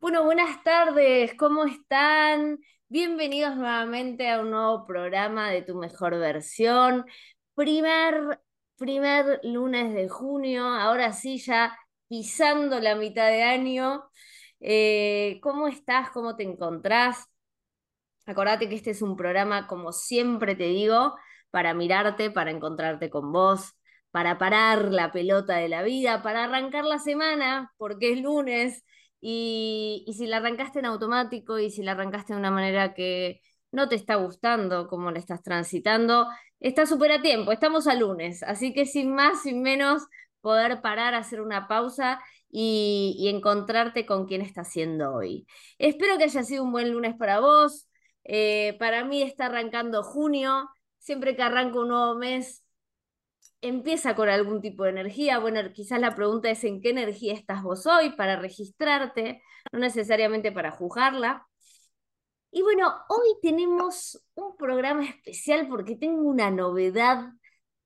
Bueno, buenas tardes, ¿cómo están? Bienvenidos nuevamente a un nuevo programa de Tu Mejor Versión. Primer, primer lunes de junio, ahora sí ya pisando la mitad de año. Eh, ¿cómo estás? ¿Cómo te encontrás? Acordate que este es un programa, como siempre te digo, para mirarte, para encontrarte con vos, para parar la pelota de la vida, para arrancar la semana, porque es lunes y, si la arrancaste en automático y si la arrancaste de una manera que no te está gustando, como la estás transitando, está súper a tiempo, estamos a lunes, así que sin más, sin menos, poder parar, hacer una pausa y, encontrarte con quién está haciendo hoy. Espero que haya sido un buen lunes para vos. Eh, para mí está arrancando junio, siempre que arranco un nuevo mes empieza con algún tipo de energía. Bueno, quizás la pregunta es en qué energía estás vos hoy para registrarte, no necesariamente para juzgarla. Y bueno, hoy tenemos un programa especial porque tengo una novedad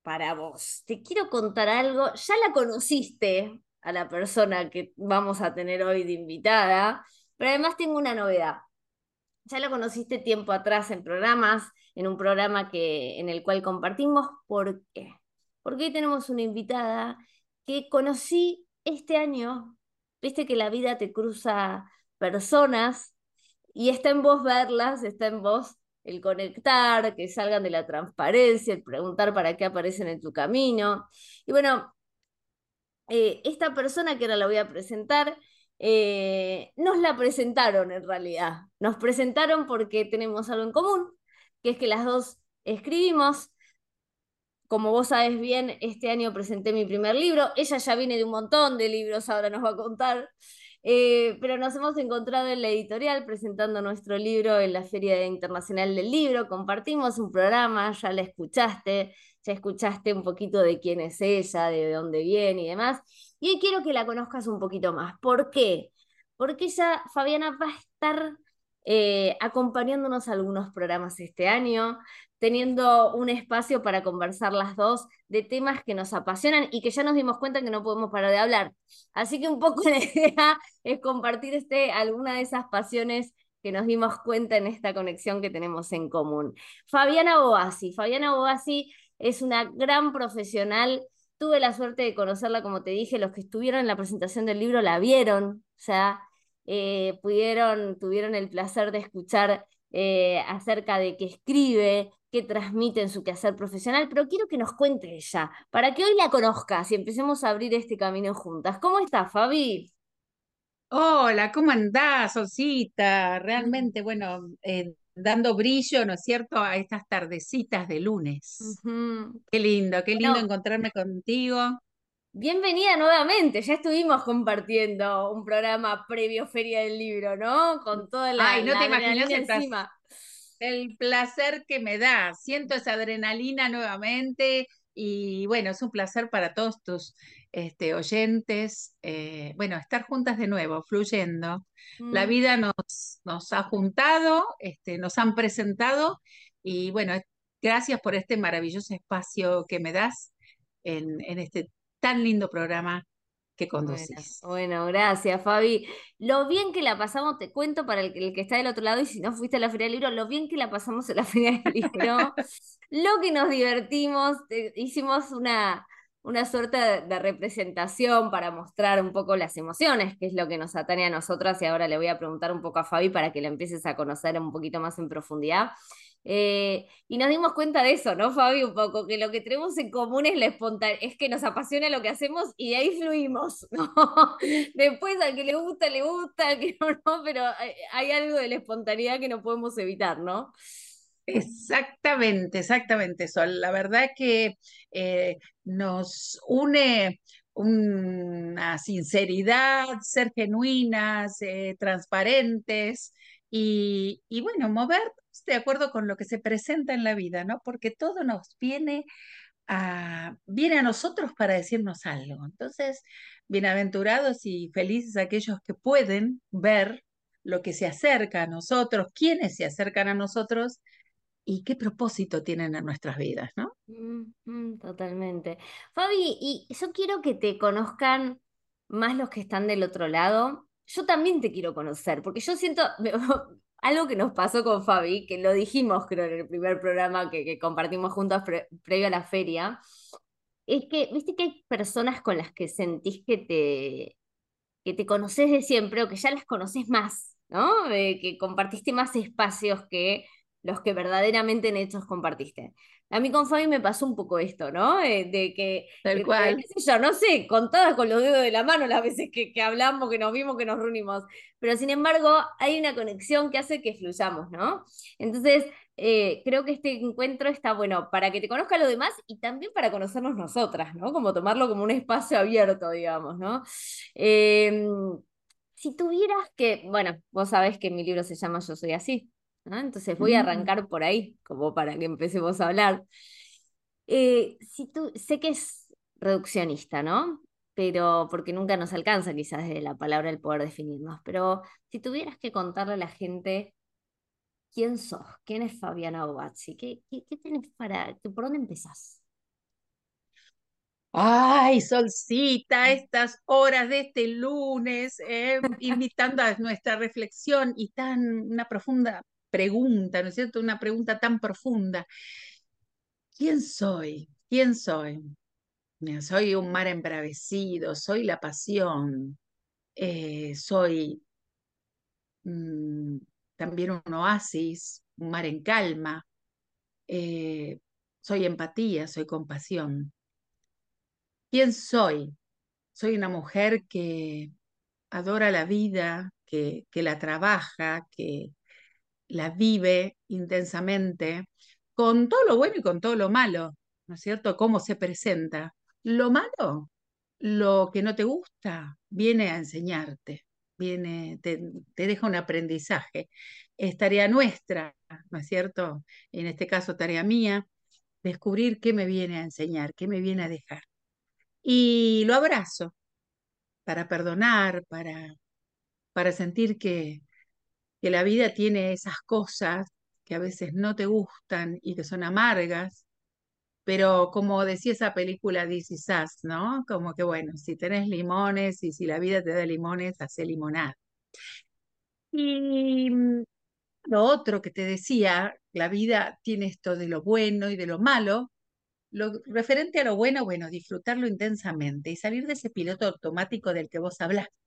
para vos. Te quiero contar algo. Ya la conociste a la persona que vamos a tener hoy de invitada, pero además tengo una novedad. Ya la conociste tiempo atrás en programas, en un programa que, en el cual compartimos. ¿Por qué? Porque hoy tenemos una invitada que conocí este año. Viste que la vida te cruza personas y está en vos verlas, está en vos el conectar, que salgan de la transparencia, el preguntar para qué aparecen en tu camino. Y bueno, eh, esta persona que ahora la voy a presentar, eh, nos la presentaron en realidad. Nos presentaron porque tenemos algo en común, que es que las dos escribimos, como vos sabes bien, este año presenté mi primer libro. Ella ya viene de un montón de libros, ahora nos va a contar. Eh, pero nos hemos encontrado en la editorial presentando nuestro libro en la Feria Internacional del Libro. Compartimos un programa, ya la escuchaste, ya escuchaste un poquito de quién es ella, de dónde viene y demás. Y hoy quiero que la conozcas un poquito más. ¿Por qué? Porque ella, Fabiana, va a estar eh, acompañándonos a algunos programas este año teniendo un espacio para conversar las dos de temas que nos apasionan y que ya nos dimos cuenta que no podemos parar de hablar. Así que un poco la idea es compartir este, alguna de esas pasiones que nos dimos cuenta en esta conexión que tenemos en común. Fabiana Boasi. Fabiana Boasi es una gran profesional. Tuve la suerte de conocerla, como te dije, los que estuvieron en la presentación del libro la vieron, o sea, eh, pudieron, tuvieron el placer de escuchar eh, acerca de qué escribe, qué transmite en su quehacer profesional, pero quiero que nos cuente ella, para que hoy la conozcas y empecemos a abrir este camino juntas. ¿Cómo estás, Fabi? Hola, ¿cómo andás, Osita? Realmente, bueno, eh, dando brillo, ¿no es cierto?, a estas tardecitas de lunes. Qué lindo, qué lindo encontrarme contigo. Bienvenida nuevamente, ya estuvimos compartiendo un programa previo Feria del Libro, ¿no? Con toda la, Ay, no te imaginas encima el placer que me da. Siento esa adrenalina nuevamente y bueno, es un placer para todos tus este, oyentes. Eh, bueno, estar juntas de nuevo, fluyendo. La mm. vida nos, nos ha juntado, este, nos han presentado y bueno, gracias por este maravilloso espacio que me das en, en este tan lindo programa que conduces. Bueno, gracias, Fabi. Lo bien que la pasamos, te cuento para el, que está del otro lado y si no fuiste a la Feria del Libro, lo bien que la pasamos en la Feria del Libro, lo que nos divertimos, hicimos una, una suerte de, representación para mostrar un poco las emociones, que es lo que nos atañe a nosotras y ahora le voy a preguntar un poco a Fabi para que la empieces a conocer un poquito más en profundidad. Eh, y nos dimos cuenta de eso, ¿no, Fabi? Un poco, que lo que tenemos en común es la espontaneidad, es que nos apasiona lo que hacemos y de ahí fluimos, ¿no? Después al que le gusta, le gusta, al que no, no, pero hay, algo de la espontaneidad que no podemos evitar, ¿no? Exactamente, exactamente eso. La verdad que eh, nos une una sinceridad, ser genuinas, eh, transparentes y, bueno, mover de acuerdo con lo que se presenta en la vida, ¿no? Porque todo nos viene a, viene a nosotros para decirnos algo. Entonces, bienaventurados y felices aquellos que pueden ver lo que se acerca a nosotros, quiénes se acercan a nosotros y qué propósito tienen en nuestras vidas, ¿no? Totalmente. Fabi, y yo quiero que te conozcan más los que están del otro lado yo también te quiero conocer, porque yo siento algo que nos pasó con Fabi, que lo dijimos creo en el primer programa que, compartimos juntos previo a la feria, es que, viste que hay personas con las que sentís que te, que te conoces de siempre o que ya las conoces más, ¿no? que compartiste más espacios que los que verdaderamente en hechos compartiste. A mí con Fabi me pasó un poco esto, ¿no? Eh, de que, Tal cual. qué sé yo, no sé, contadas con los dedos de la mano las veces que, que, hablamos, que nos vimos, que nos reunimos, pero sin embargo hay una conexión que hace que fluyamos, ¿no? Entonces, eh, creo que este encuentro está bueno para que te conozca lo demás y también para conocernos nosotras, ¿no? Como tomarlo como un espacio abierto, digamos, ¿no? Em, si tuvieras que, bueno, vos sabés que mi libro se llama Yo soy así, entonces voy a mm. arrancar por ahí, como para que empecemos a hablar. Eh, si tú, sé que es reduccionista, ¿no? Pero porque nunca nos alcanza quizás de la palabra el poder definirnos, pero si tuvieras que contarle a la gente quién sos, quién es Fabiana Obazzi, ¿qué, qué, qué tenés para, por dónde empezás? Ay, Solcita, estas horas de este lunes, eh, invitando a nuestra reflexión y tan una profunda pregunta, ¿no es cierto? Una pregunta tan profunda. ¿Quién soy? ¿Quién soy? Soy un mar embravecido, soy la pasión, eh, soy mm, también un oasis, un mar en calma, eh, soy empatía, soy compasión. ¿Quién soy? Soy una mujer que adora la vida, que, que la trabaja, que, la vive intensamente, con todo lo bueno y con todo lo malo, ¿no es cierto? Cómo se presenta. Lo malo, lo que no te gusta, viene a enseñarte, viene, te, deja un aprendizaje. Es tarea nuestra, ¿no es cierto? En este caso, tarea mía, descubrir qué me viene a enseñar, qué me viene a dejar. Y lo abrazo para perdonar, para, para sentir que, que la vida tiene esas cosas que a veces no te gustan y que son amargas, pero como decía esa película This Is ¿no? Como que bueno, si tenés limones y si la vida te da limones, hace limonada. Y mm, lo otro que te decía, la vida tiene esto de lo bueno y de lo malo. Lo referente a lo bueno, bueno, disfrutarlo intensamente y salir de ese piloto automático del que vos hablaste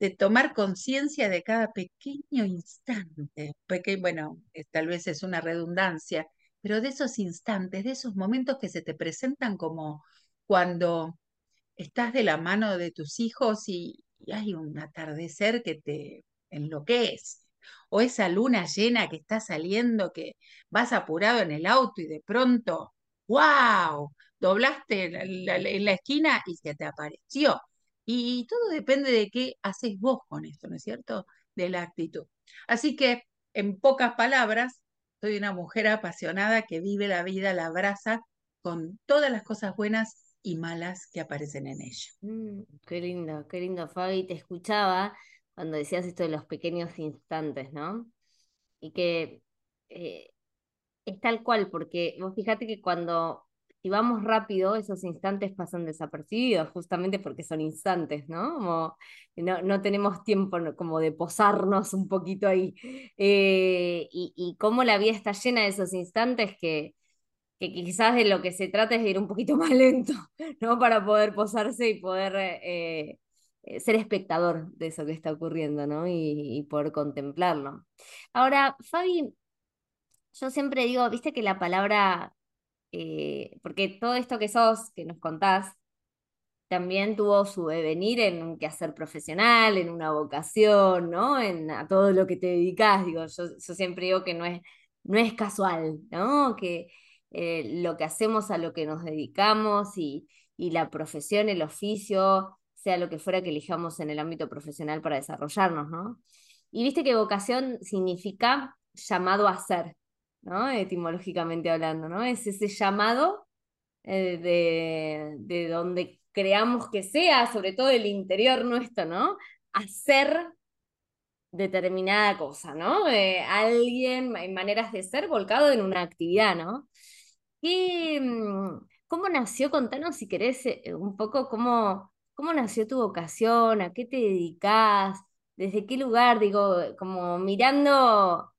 de tomar conciencia de cada pequeño instante, porque, bueno, tal vez es una redundancia, pero de esos instantes, de esos momentos que se te presentan como cuando estás de la mano de tus hijos y, hay un atardecer que te enloquece, o esa luna llena que está saliendo, que vas apurado en el auto y de pronto, ¡wow! Doblaste en la esquina y se te apareció. Y todo depende de qué haces vos con esto, ¿no es cierto? De la actitud. Así que, en pocas palabras, soy una mujer apasionada que vive la vida, la abraza con todas las cosas buenas y malas que aparecen en ella. Mm, qué lindo, qué lindo, Fabi. Te escuchaba cuando decías esto de los pequeños instantes, ¿no? Y que eh, es tal cual, porque vos fíjate que cuando si vamos rápido, esos instantes pasan desapercibidos, justamente porque son instantes, ¿no? Como no, no tenemos tiempo como de posarnos un poquito ahí. Eh, y, y cómo la vida está llena de esos instantes que, que quizás de lo que se trata es de ir un poquito más lento, ¿no? Para poder posarse y poder eh, eh, ser espectador de eso que está ocurriendo, ¿no? Y, y poder contemplarlo. Ahora, Fabi, yo siempre digo, viste que la palabra eh, porque todo esto que sos, que nos contás, también tuvo su devenir en un quehacer profesional, en una vocación, ¿no? En a todo lo que te dedicas, digo, yo, siempre digo que no es, no es casual, ¿no? Que eh, lo que hacemos a lo que nos dedicamos y, y la profesión, el oficio, sea lo que fuera que elijamos en el ámbito profesional para desarrollarnos, ¿no? Y viste que vocación significa llamado a ser, Etimológicamente hablando, ¿no? Es ese llamado eh, de, de, donde creamos que sea, sobre todo el interior nuestro, ¿no? Hacer determinada cosa, ¿no? alguien, hay maneras de ser volcado en una actividad, ¿no? Mm, ¿Cómo nació? Contanos si querés eh, un poco cómo, cómo nació tu vocación, a qué te dedicas, desde qué lugar, digo, como mirando,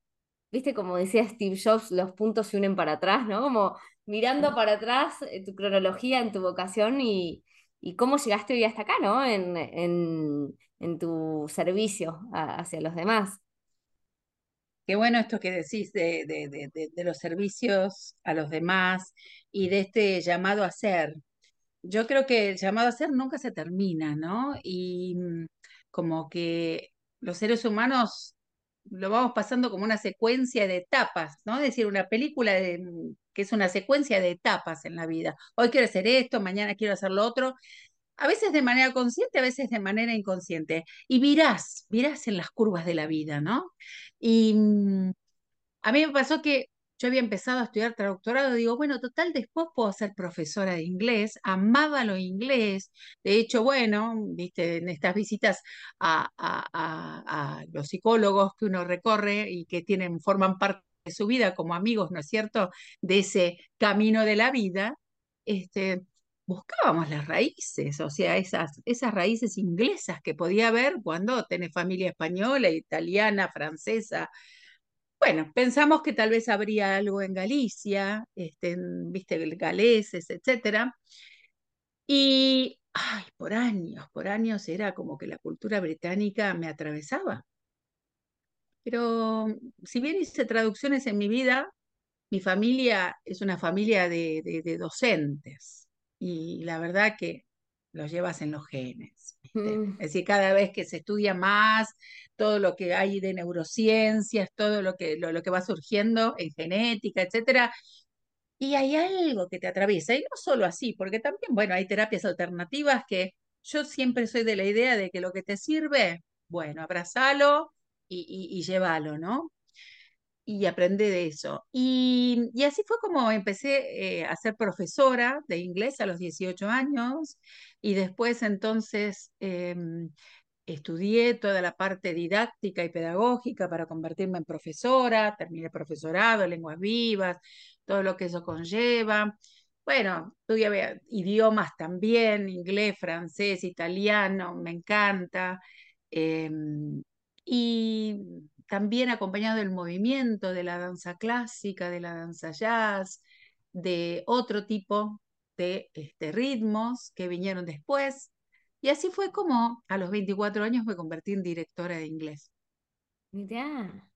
viste, como decía Steve Jobs, los puntos se unen para atrás, ¿no? Como mirando para atrás eh, tu cronología en tu vocación y, y cómo llegaste hoy hasta acá, ¿no? En, en, en tu servicio hacia los demás. Qué bueno esto que decís de, de, de, de, los servicios a los demás y de este llamado a ser. Yo creo que el llamado a ser nunca se termina, ¿no? Y mm, como que los seres humanos lo vamos pasando como una secuencia de etapas, ¿no? Es decir, una película de, que es una secuencia de etapas en la vida. Hoy quiero hacer esto, mañana quiero hacer lo otro, a veces de manera consciente, a veces de manera inconsciente. Y virás, virás en las curvas de la vida, ¿no? Y mm, a mí me pasó que yo había empezado a estudiar traductorado, digo, bueno, total, después puedo ser profesora de inglés, amaba lo inglés, de hecho, bueno, viste, en estas visitas a, los psicólogos que uno recorre y que tienen, forman parte de su vida como amigos, ¿no es cierto?, de ese camino de la vida, este, buscábamos las raíces, o sea, esas, esas raíces inglesas que podía haber cuando tenés familia española, italiana, francesa, bueno, pensamos que tal vez habría algo en Galicia, este, viste, galeses, etcétera. Y, ay, por años, por años era como que la cultura británica me atravesaba. Pero si bien hice traducciones en mi vida, mi familia es una familia de, de docentes. Y la verdad que los llevas en los genes. Mm. Es decir, cada vez que se estudia más, todo lo que hay de neurociencias, todo lo que, lo, que va surgiendo en genética, etcétera, y hay algo que te atraviesa, y no solo así, porque también, bueno, hay terapias alternativas que yo siempre soy de la idea de que lo que te sirve, bueno, abrazalo y, y, y llévalo, ¿no? y aprendí de eso. Y, y, así fue como empecé eh, a ser profesora de inglés a los 18 años y después entonces em, estudié toda la parte didáctica y pedagógica para convertirme en profesora, terminé profesorado, lenguas vivas, todo lo que eso conlleva. Bueno, estudié idiomas también, inglés, francés, italiano, me encanta. Em, y también acompañado del movimiento de la danza clásica, de la danza jazz, de otro tipo de este, ritmos que vinieron después. Y así fue como a los 24 años me convertí en directora de inglés. Mirá.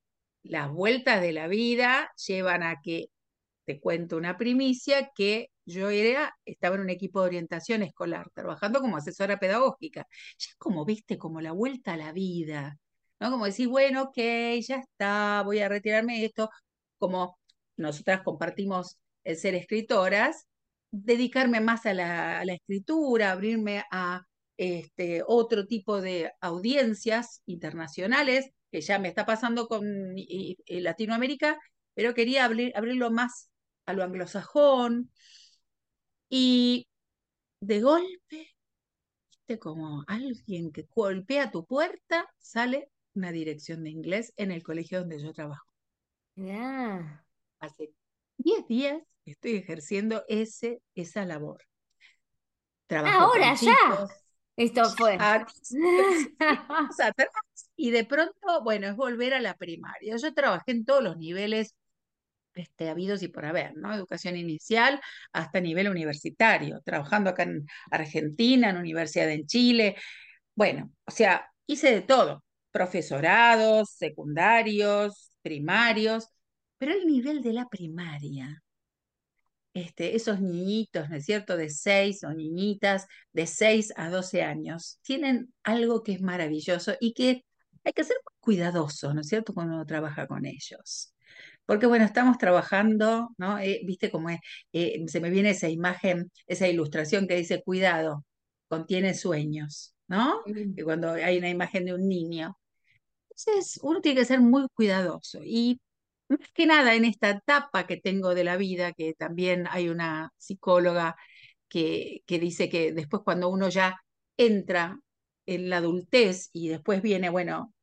Las vueltas de la vida llevan a que, te cuento una primicia, que yo era, estaba en un equipo de orientación escolar, trabajando como asesora pedagógica. Ya como viste, como la vuelta a la vida, ¿no? Como decir, bueno, ok, ya está, voy a retirarme de esto, como nosotras compartimos el ser escritoras, dedicarme más a la, escritura, abrirme a este, otro tipo de audiencias internacionales, que ya me está pasando con Latinoamérica, pero quería abrir, abrirlo más a lo anglosajón. Y de golpe, como alguien que golpea tu puerta, sale una dirección de inglés en el colegio donde yo trabajo. Hace 10 días estoy ejerciendo ese, esa labor. Trabajo Ahora ya. Esto fue. y de pronto, bueno, es volver a la primaria. Yo trabajé en todos los niveles este, habidos y por haber, ¿no? Educación inicial hasta nivel universitario, trabajando acá en Argentina, en Universidad en Chile. Bueno, o sea, hice de todo profesorados, secundarios, primarios, pero el nivel de la primaria, este, esos niñitos, ¿no es cierto?, de 6 o niñitas de 6 a 12 años, tienen algo que es maravilloso y que hay que ser cuidadoso, ¿no es cierto?, cuando uno trabaja con ellos. Porque bueno, estamos trabajando, ¿no? Eh, Viste cómo es, eh, se me viene esa imagen, esa ilustración que dice, cuidado, contiene sueños, ¿no? Que cuando hay una imagen de un niño. Entonces, uno tiene que ser muy cuidadoso. Y más que nada en esta etapa que tengo de la vida, que también hay una psicóloga que, que dice que después cuando uno ya entra en la adultez y después viene, bueno,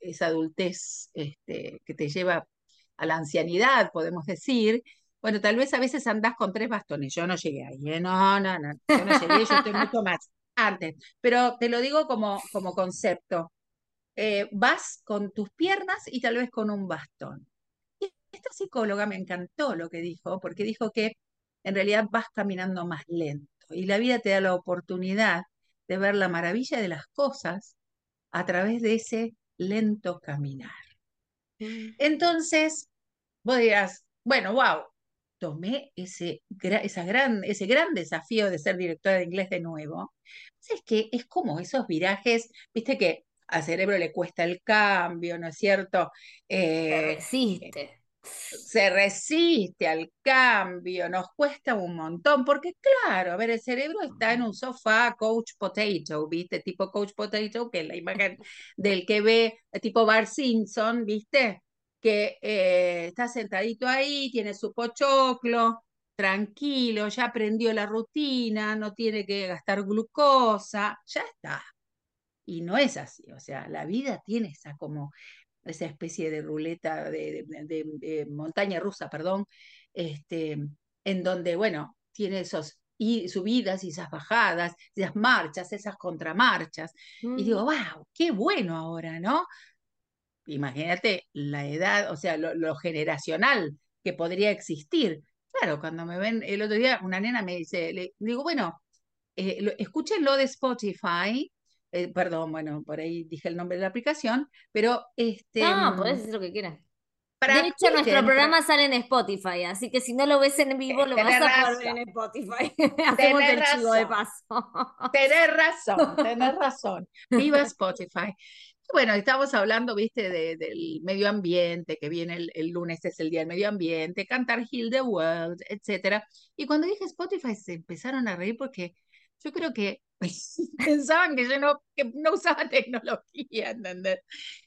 esa adultez este, que te lleva a la ancianidad, podemos decir, bueno, tal vez a veces andás con tres bastones. Yo no llegué ahí, ¿eh? no, no, no, yo no llegué, yo estoy mucho más antes. Pero te lo digo como, como concepto eh, vas con tus piernas y tal vez con un bastón. Esta psicóloga me encantó lo que dijo, porque dijo que en realidad vas caminando más lento y la vida te da la oportunidad de ver la maravilla de las cosas a través de ese lento caminar. Mm. Entonces, vos dirás, bueno, wow, tomé ese, esa gran, ese gran desafío de ser directora de inglés de nuevo. Es que es como esos virajes, viste que al cerebro le cuesta el cambio, ¿no es cierto? Eh, resiste se resiste al cambio, nos cuesta un montón, porque claro, a ver, el cerebro está en un sofá coach potato, ¿viste? Tipo coach potato, que es la imagen del que ve, tipo Bar Simpson, ¿viste? Que eh, está sentadito ahí, tiene su pochoclo, tranquilo, ya aprendió la rutina, no tiene que gastar glucosa, ya está. Y no es así, o sea, la vida tiene esa como esa especie de ruleta de, montaña rusa, perdón, este, en donde, bueno, tiene esos y subidas y esas bajadas, esas marchas, esas contramarchas. Y digo, wow, qué bueno ahora, ¿no? Imagínate la edad, o sea, lo, generacional que podría existir. Claro, cuando me ven el otro día, una nena me dice, le digo, bueno, eh, escúchenlo de Spotify, eh, perdón, bueno, por ahí dije el nombre de la aplicación, pero este... No, podés decir lo que quieras. De hecho, nuestro programa sale en Spotify, así que si no lo ves en vivo, lo vas a poder ver en Spotify. Hacemos el chivo de paso. Tenés razón, tenés razón. Viva Spotify. Bueno, estamos hablando, viste, del medio ambiente, que viene el, el, lunes, es el día del medio ambiente, cantar Heal the World, etcétera. Y cuando dije Spotify se empezaron a reír porque yo creo que pensaban que yo no, que no usaba tecnología, ¿entendés?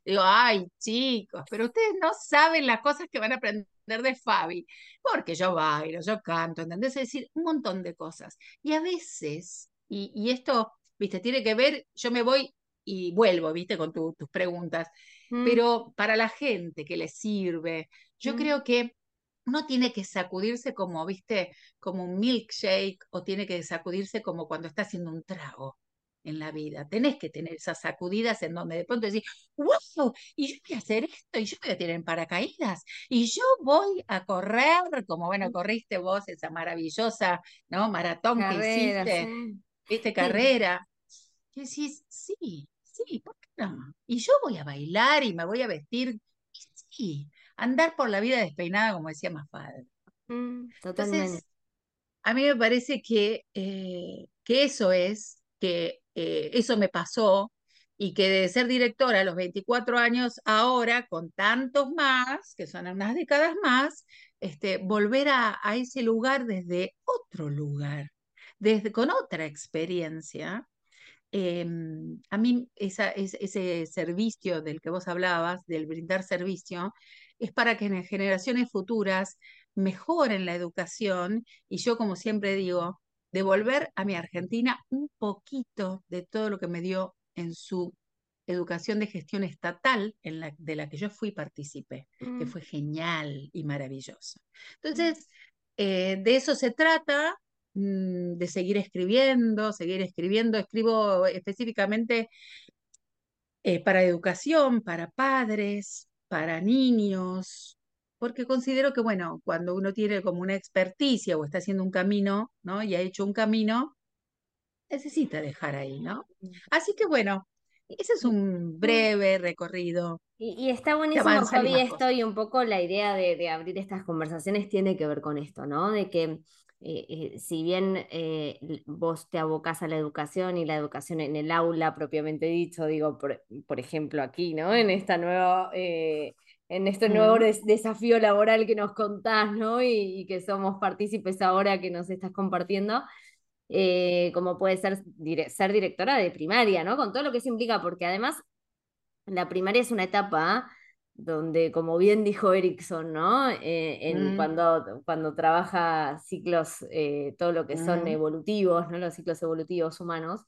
Digo, ay, chicos, pero ustedes no saben las cosas que van a aprender de Fabi, porque yo bailo, yo canto, ¿entendés? Es decir, un montón de cosas. Y a veces, y, esto, viste, tiene que ver, yo me voy y vuelvo, viste, con tus preguntas, mm. pero para la gente que le sirve, yo mm. creo que uno tiene que sacudirse como, viste, como un milkshake o tiene que sacudirse como cuando está haciendo un trago en la vida. Tenés que tener esas sacudidas en donde de pronto decís, wow, y yo voy a hacer esto, y yo voy a tirar en paracaídas, y yo voy a correr, como bueno, corriste vos esa maravillosa, ¿no? Maratón que hiciste, viste, carrera. Y decís, sí, sí, ¿por qué no? Y yo voy a bailar y me voy a vestir, sí, andar por la vida despeinada, como decía más padre. Mm, totalmente. a mí me parece que, eh, que eso es, que eh, eso me pasó y que de ser directora a los 24 años, ahora con tantos más, que son unas décadas más, este, volver a, a ese lugar desde otro lugar, desde, con otra experiencia, Em, a mí ese servicio del que vos hablabas, del brindar servicio, es para que en generaciones futuras mejoren la educación y yo, como siempre digo, devolver a mi Argentina un poquito de todo lo que me dio en su educación de gestión estatal en la, de la que yo fui participé, que mm. fue genial y maravilloso. Entonces, eh, de eso se trata, Mm, de seguir escribiendo, seguir escribiendo. Escribo específicamente eh, para educación, para padres, para niños, porque considero que, bueno, cuando uno tiene como una experticia o está haciendo un camino, ¿no? Y ha hecho un camino, necesita dejar ahí, ¿no? Así que, bueno, ese es un breve recorrido. Y, está buenísimo, Javi, esto y un poco la idea de, de abrir estas conversaciones tiene que ver con esto, ¿no? De que eh, eh, si bien eh, vos te abocás a la educación y la educación en el aula propiamente dicho, digo, por, ejemplo aquí, ¿no? En esta nueva, en este nuevo desafío laboral que nos contás, ¿no? Y, que somos partícipes ahora que nos estás compartiendo, como puede ser ser directora de primaria, ¿no? Con todo lo que eso implica, porque además la primaria es una etapa donde, como bien dijo Erickson, ¿no? Eh, en, mm. cuando, cuando trabaja ciclos, eh, todo lo que son mm. evolutivos, ¿no? Los ciclos evolutivos humanos,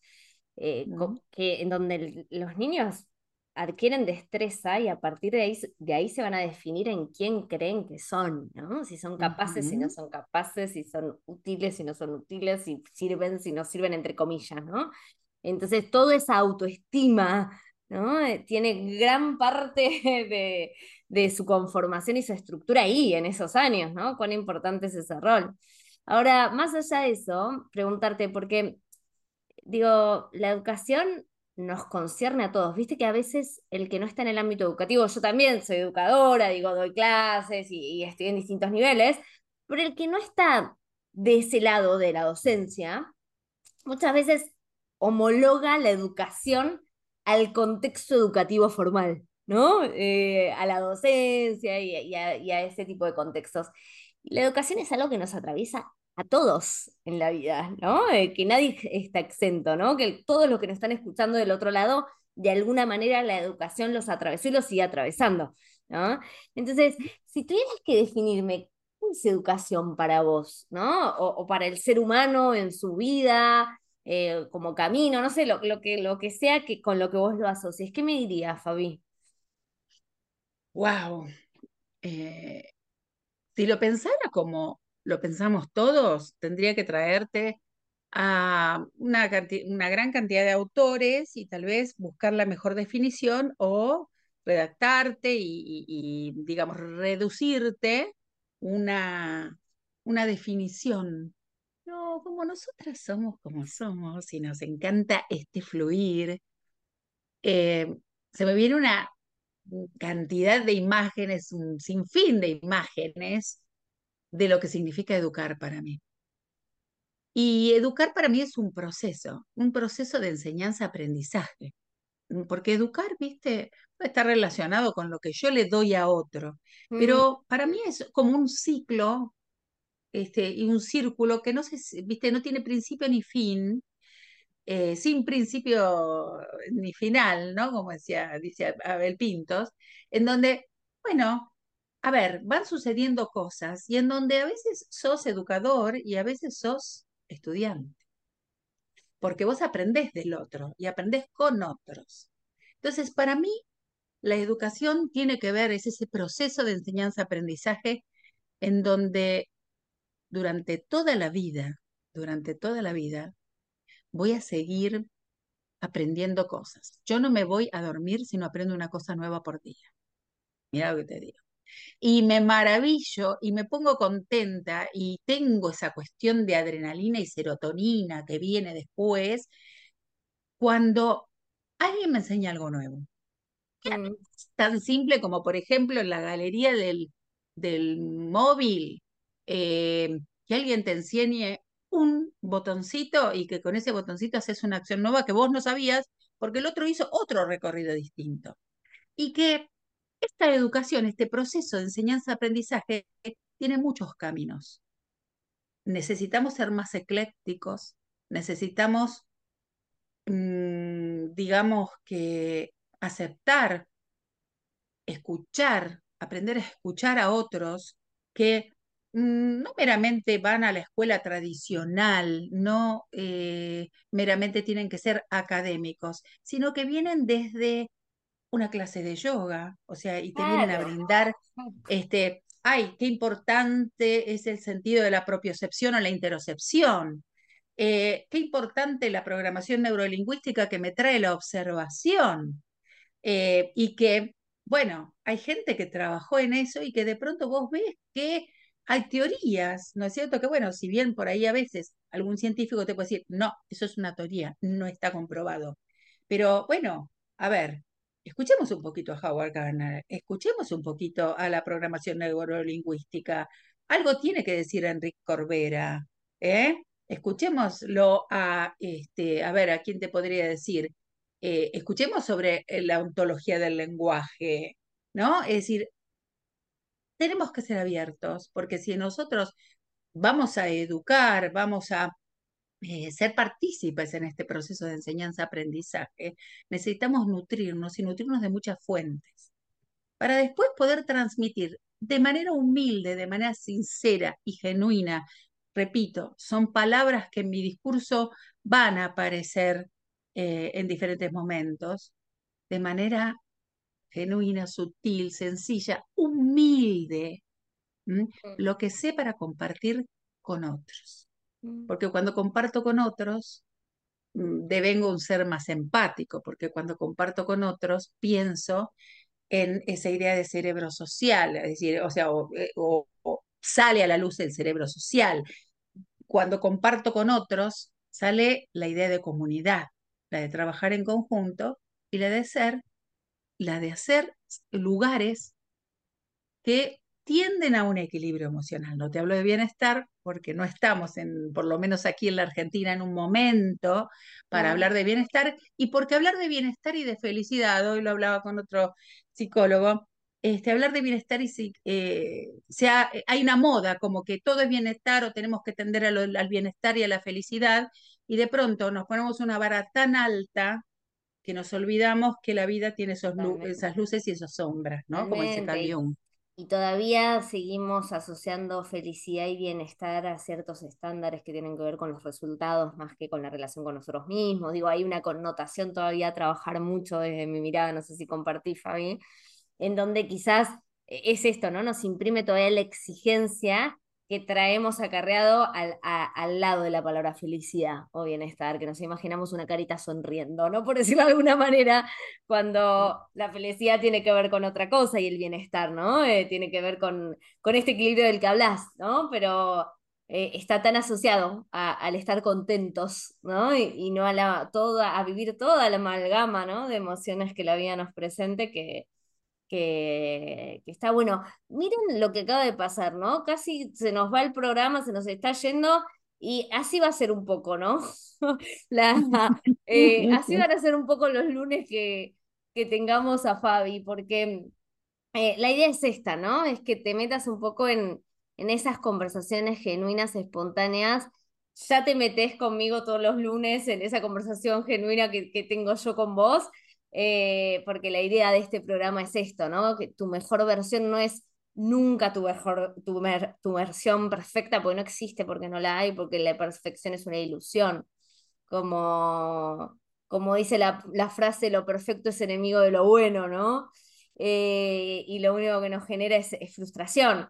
eh, mm. que, en donde los niños adquieren destreza y a partir de ahí, de ahí se van a definir en quién creen que son, ¿no? Si son capaces, si no son capaces, si son útiles, si no son útiles, si sirven, si no sirven, entre comillas, ¿no? Entonces, toda esa autoestima ¿no? Eh, Tiene gran parte de, de su conformación y su estructura ahí, en esos años, ¿no? Cuán importante es ese rol. Ahora, más allá de eso, preguntarte, porque digo, la educación nos concierne a todos. Viste que a veces el que no está en el ámbito educativo, yo también soy educadora, digo, doy clases y, y estoy en distintos niveles, pero el que no está de ese lado de la docencia, muchas veces homologa la educación al contexto educativo formal, ¿no? Eh, a la docencia y, a, y ese tipo de contextos. La educación es algo que nos atraviesa a todos en la vida, ¿no? Eh, que nadie está exento, ¿no? Que todos los que nos están escuchando del otro lado, de alguna manera la educación los atravesó y los sigue atravesando, ¿no? Entonces, si tuvieras que definirme qué es educación para vos, ¿no? O, o para el ser humano en su vida, eh, como camino, no sé, lo, lo que, lo que sea que con lo que vos lo asocies, ¿qué me dirías, Fabi? Wow. si lo pensara como lo pensamos todos, tendría que traerte a una, una gran cantidad de autores y tal vez buscar la mejor definición o redactarte y, y, y, digamos, reducirte una, una definición. No, como nosotras somos como somos y nos encanta este fluir, eh, se me viene una cantidad de imágenes, un sinfín de imágenes de lo que significa educar para mí. Y educar para mí es un proceso, un proceso de enseñanza-aprendizaje, porque educar, viste, está relacionado con lo que yo le doy a otro, pero para mí es como un ciclo este, y un círculo que no, se, viste, no tiene principio ni fin, eh, sin principio ni final, ¿no? Como decía, dice Abel Pintos, en donde, bueno, a ver, van sucediendo cosas y en donde a veces sos educador y a veces sos estudiante, porque vos aprendés del otro y aprendés con otros. Entonces, para mí, la educación tiene que ver, es ese proceso de enseñanza-aprendizaje en donde durante toda la vida, durante toda la vida, voy a seguir aprendiendo cosas. Yo no me voy a dormir si no aprendo una cosa nueva por día. Mira lo que te digo y me maravillo y me pongo contenta y tengo esa cuestión de adrenalina y serotonina que viene después cuando alguien me enseña algo nuevo. Mm. Tan simple como, por ejemplo, en la galería del, del móvil, eh, que alguien te enseñe un botoncito y que con ese botoncito haces una acción nueva que vos no sabías porque el otro hizo otro recorrido distinto. Y que esta educación, este proceso de enseñanza-aprendizaje, tiene muchos caminos. Necesitamos ser más eclécticos, necesitamos, mmm, digamos que, aceptar, escuchar, aprender a escuchar a otros que no meramente van a la escuela tradicional, no eh, meramente tienen que ser académicos, sino que vienen desde una clase de yoga, o sea, y te claro. vienen a brindar, este, ay, qué importante es el sentido de la propiocepción o la interocepción. Eh, qué importante la programación neurolingüística que me trae la observación. Eh, y que, bueno, hay gente que trabajó en eso y que de pronto vos ves que hay teorías, ¿no es cierto? Que bueno, si bien por ahí a veces algún científico te puede decir, no, eso es una teoría, no está comprobado. Pero bueno, a ver, escuchemos un poquito a Howard Gardner, escuchemos un poquito a la programación neurolingüística. Algo tiene que decir Enrique Corbera, ¿eh? Escuchémoslo a, este, a ver, ¿a quién te podría decir? Eh, escuchemos sobre la ontología del lenguaje, ¿no? Es decir, tenemos que ser abiertos, porque si nosotros vamos a educar, vamos a eh, ser partícipes en este proceso de enseñanza-aprendizaje, necesitamos nutrirnos y nutrirnos de muchas fuentes para después poder transmitir de manera humilde, de manera sincera y genuina. Repito, son palabras que en mi discurso van a aparecer eh, en diferentes momentos, de manera genuina, sutil, sencilla, humilde, ¿m? lo que sé para compartir con otros. Porque cuando comparto con otros, mm, devengo un ser más empático, porque cuando comparto con otros pienso en esa idea de cerebro social, es decir, o sea, o, eh, o, o sale a la luz el cerebro social. Cuando comparto con otros, sale la idea de comunidad, la de trabajar en conjunto y la de ser, la de hacer lugares que tienden a un equilibrio emocional. No te hablo de bienestar porque no estamos, en, por lo menos aquí en la Argentina, en un momento para hablar de bienestar y porque hablar de bienestar y de felicidad, hoy lo hablaba con otro psicólogo, este, hablar de bienestar y eh, sea, hay una moda como que todo es bienestar o tenemos que tender al bienestar y a la felicidad y de pronto nos ponemos una vara tan alta que nos olvidamos que la vida tiene esos lu esas luces y esas sombras, ¿no? Como dice Carl Jung. Y todavía seguimos asociando felicidad y bienestar a ciertos estándares que tienen que ver con los resultados más que con la relación con nosotros mismos. Digo, hay una connotación todavía a trabajar mucho desde mi mirada, no sé si compartí, Fabi, en donde quizás es esto, ¿no? Nos imprime todavía la exigencia que traemos acarreado al, al, lado de la palabra felicidad o bienestar, que nos imaginamos una carita sonriendo, ¿no? Por decirlo de alguna manera, cuando la felicidad tiene que ver con otra cosa y el bienestar, ¿no? Eh, tiene que ver con, con este equilibrio del que hablas, ¿no? Pero eh, está tan asociado a, al estar contentos, ¿no? Y, y, no a, la, toda, a vivir toda la amalgama, ¿no? De emociones que la vida nos presente que que, está bueno. Miren lo que acaba de pasar, ¿no? Casi se nos va el programa, se nos está yendo y así va a ser un poco, ¿no? La, eh, así van a ser un poco los lunes que, que tengamos a Fabi, porque eh, la idea es esta, ¿no? Es que te metas un poco en, en esas conversaciones genuinas, espontáneas. Ya te metes conmigo todos los lunes en esa conversación genuina que, que tengo yo con vos eh, porque la idea de este programa es esto, ¿no? Que tu mejor versión no es nunca tu, mejor, tu, tu versión perfecta, porque no existe, porque no la hay, porque la perfección es una ilusión. Como, como dice la, la frase, lo perfecto es enemigo de lo bueno, ¿no? Eh, y lo único que nos genera es, es frustración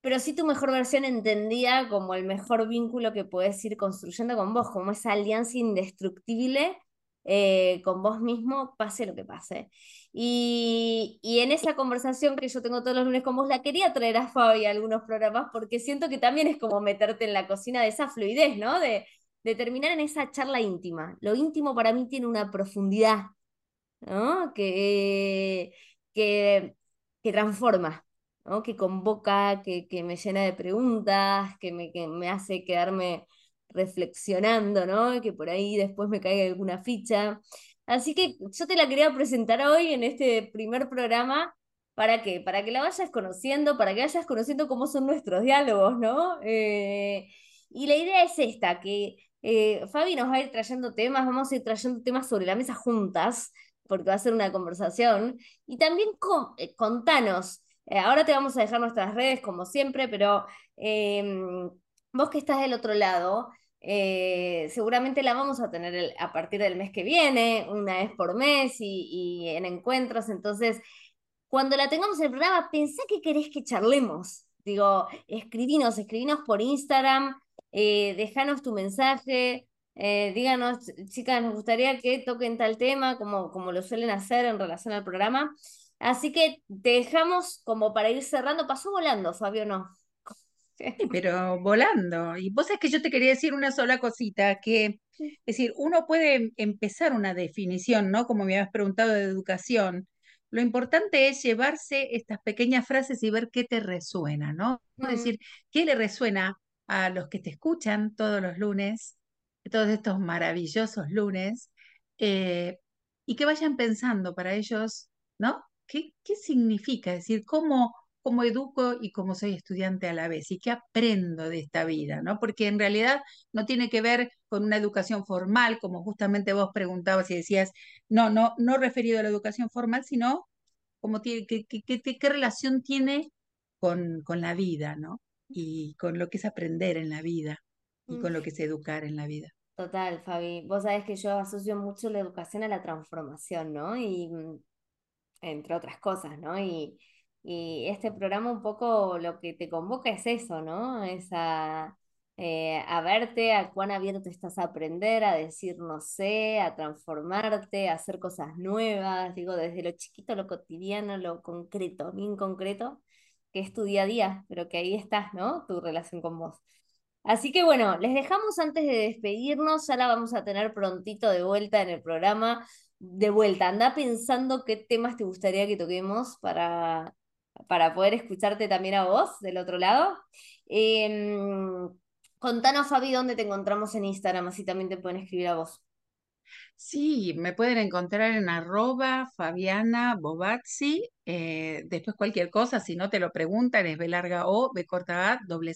pero sí tu mejor versión entendida como el mejor vínculo que puedes ir construyendo con vos, como esa alianza indestructible eh, con vos mismo, pase lo que pase. Y, y, en esa conversación que yo tengo todos los lunes con vos, la quería traer a Fabi a algunos programas porque siento que también es como meterte en la cocina de esa fluidez, ¿no? De, de terminar en esa charla íntima. Lo íntimo para mí tiene una profundidad, ¿no? Que, que, que transforma, ¿no? Que convoca, que, que me llena de preguntas, que me, que me hace quedarme reflexionando, ¿no? Que por ahí después me caiga alguna ficha. Así que yo te la quería presentar hoy en este primer programa. ¿Para qué? Para que la vayas conociendo, para que vayas conociendo cómo son nuestros diálogos, ¿no? Eh, y la idea es esta, que eh, Fabi nos va a ir trayendo temas, vamos a ir trayendo temas sobre la mesa juntas, porque va a ser una conversación. Y también eh, contanos, ahora te vamos a dejar nuestras redes como siempre, pero vos que estás del otro lado, eh, seguramente la vamos a tener a partir del mes que viene, una vez por mes y, en encuentros. Entonces, cuando la tengamos en el programa, pensá que querés que charlemos. Digo, escribinos, escribinos por Instagram, eh, dejanos tu mensaje, eh, díganos, chicas, nos gustaría que toquen tal tema, como, como lo suelen hacer en relación al programa. Así que te dejamos como para ir cerrando. Pasó volando, Fabio, ¿no? Pero volando. Y vos es que yo te quería decir una sola cosita, que es decir, uno puede empezar una definición, ¿no? Como me habías preguntado de educación. Lo importante es llevarse estas pequeñas frases y ver qué te resuena, ¿no? Es decir, qué le resuena a los que te escuchan todos los lunes, todos estos maravillosos lunes, eh, y que vayan pensando para ellos, ¿no? ¿Qué, qué significa? Es decir, cómo cómo educo y cómo soy estudiante a la vez y qué aprendo de esta vida, ¿no? Porque en realidad no tiene que ver con una educación formal, como justamente vos preguntabas y decías, no, no, no referido a la educación formal, sino como tiene, qué, qué, qué, relación tiene con, con la vida, ¿no? Y con lo que es aprender en la vida y con lo que es educar en la vida. Total, Fabi. Vos sabés que yo asocio mucho la educación a la transformación, ¿no? Y mm, entre otras cosas, ¿no? Y, y este programa un poco lo que te convoca es eso, ¿no? Esa, eh, a verte, a cuán abierto estás a aprender, a decir no sé, a transformarte, a hacer cosas nuevas, digo, desde lo chiquito, lo cotidiano, lo concreto, bien concreto, que es tu día a día, pero que ahí estás, ¿no? Tu relación con vos. Así que bueno, les dejamos antes de despedirnos, ya la vamos a tener prontito de vuelta en el programa. De vuelta, anda pensando qué temas te gustaría que toquemos para, para poder escucharte también a vos del otro lado. Em, contanos, Fabi, dónde te encontramos en Instagram, así también te pueden escribir a vos. Sí, me pueden encontrar en arroba Fabiana Bobazzi. Eh, después cualquier cosa, si no te lo preguntan, es B larga O, B corta A, doble.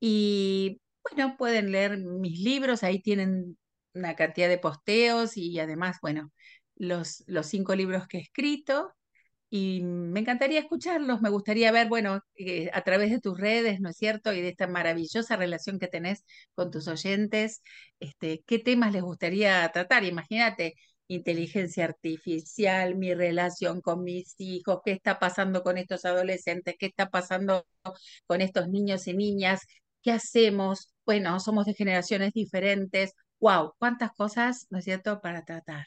Y bueno, pueden leer mis libros, ahí tienen una cantidad de posteos y además, bueno, los, los cinco libros que he escrito y me encantaría escucharlos, me gustaría ver, bueno, eh, a través de tus redes, ¿no es cierto? Y de esta maravillosa relación que tenés con tus oyentes, este, ¿qué temas les gustaría tratar? Imagínate, inteligencia artificial, mi relación con mis hijos, qué está pasando con estos adolescentes, qué está pasando con estos niños y niñas, qué hacemos, bueno, somos de generaciones diferentes, wow, cuántas cosas, ¿no es cierto?, para tratar.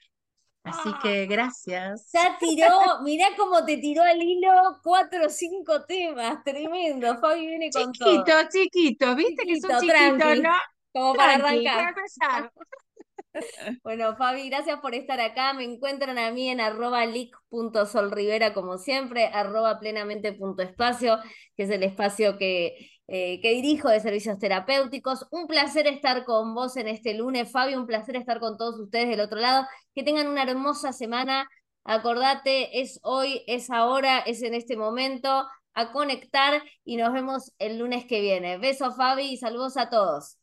Así ¡Ah! que gracias. Ya tiró, mirá cómo te tiró al hilo cuatro o cinco temas, tremendo. Fabi viene con Chiquito, todo. chiquito, viste que Chiquito, chiquitos, tranqui, ¿no? como para Tranqui, para arrancar. Bueno, Fabi, gracias por estar acá. Me encuentran a mí en arroba lic.solrivera, como siempre, arroba plenamente.espacio, que es el espacio que, eh, que dirijo de servicios terapéuticos. Un placer estar con vos en este lunes, Fabi, un placer estar con todos ustedes del otro lado. Que tengan una hermosa semana. Acordate, es hoy, es ahora, es en este momento. A conectar y nos vemos el lunes que viene. Besos, Fabi, y saludos a todos.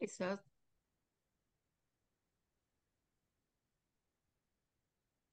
Eso.